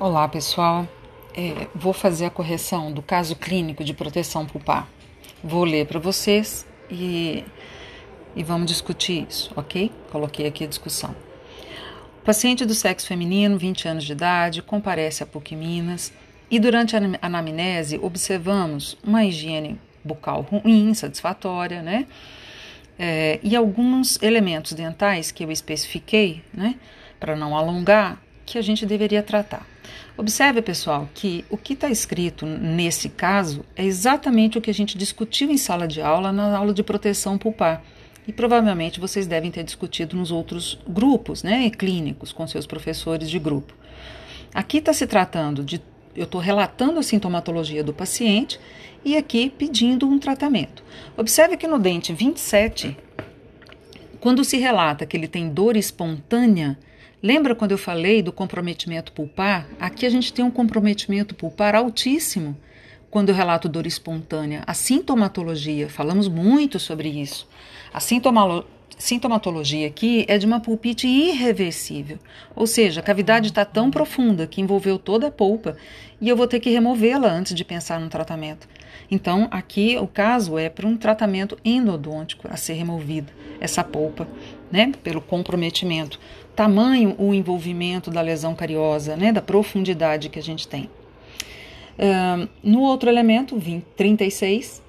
Olá pessoal, é, vou fazer a correção do caso clínico de proteção pulpar. Vou ler para vocês e, e vamos discutir isso, ok? Coloquei aqui a discussão. O paciente do sexo feminino, 20 anos de idade, comparece a PUC Minas e durante a anamnese observamos uma higiene bucal ruim, insatisfatória, né? É, e alguns elementos dentais que eu especifiquei, né? Para não alongar, que a gente deveria tratar. Observe, pessoal, que o que está escrito nesse caso é exatamente o que a gente discutiu em sala de aula, na aula de proteção pulpar. E provavelmente vocês devem ter discutido nos outros grupos, né, clínicos, com seus professores de grupo. Aqui está se tratando de. Eu estou relatando a sintomatologia do paciente e aqui pedindo um tratamento. Observe que no dente 27, quando se relata que ele tem dor espontânea, Lembra quando eu falei do comprometimento pulpar? Aqui a gente tem um comprometimento pulpar altíssimo quando eu relato dor espontânea. A sintomatologia, falamos muito sobre isso. A sintomatologia aqui é de uma pulpite irreversível, ou seja, a cavidade está tão profunda que envolveu toda a polpa e eu vou ter que removê-la antes de pensar no tratamento. Então, aqui o caso é para um tratamento endodôntico a ser removido, essa polpa, né, pelo comprometimento tamanho o envolvimento da lesão cariosa, né, da profundidade que a gente tem. Uh, no outro elemento, 20, 36,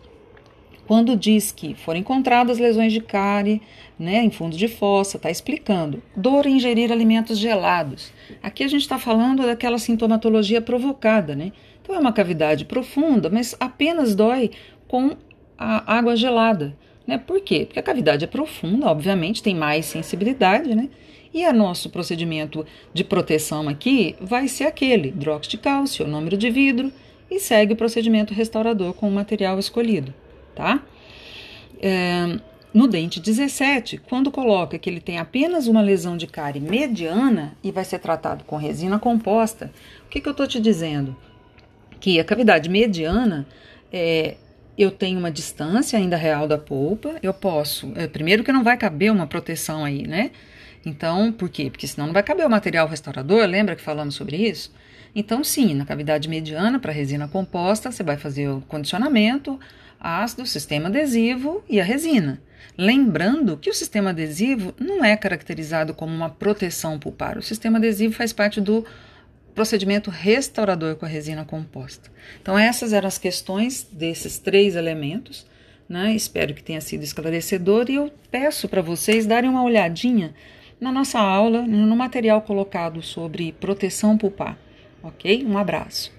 quando diz que foram encontradas lesões de cárie né, em fundo de fossa, está explicando. Dor em ingerir alimentos gelados. Aqui a gente está falando daquela sintomatologia provocada, né? Então é uma cavidade profunda, mas apenas dói com a água gelada. Né? Por quê? Porque a cavidade é profunda, obviamente, tem mais sensibilidade, né? E o nosso procedimento de proteção aqui vai ser aquele: hidróxido de cálcio, número de vidro, e segue o procedimento restaurador com o material escolhido, tá? É, no dente 17, quando coloca que ele tem apenas uma lesão de cárie mediana e vai ser tratado com resina composta, o que, que eu estou te dizendo? Que a cavidade mediana é, eu tenho uma distância ainda real da polpa, eu posso, é, primeiro que não vai caber uma proteção aí, né? Então, por quê? Porque senão não vai caber o material restaurador, lembra que falamos sobre isso? Então, sim, na cavidade mediana para resina composta, você vai fazer o condicionamento, ácido, sistema adesivo e a resina. Lembrando que o sistema adesivo não é caracterizado como uma proteção pulpar. O sistema adesivo faz parte do procedimento restaurador com a resina composta. Então, essas eram as questões desses três elementos. Né? Espero que tenha sido esclarecedor e eu peço para vocês darem uma olhadinha na nossa aula, no material colocado sobre proteção pulpar. Ok? Um abraço.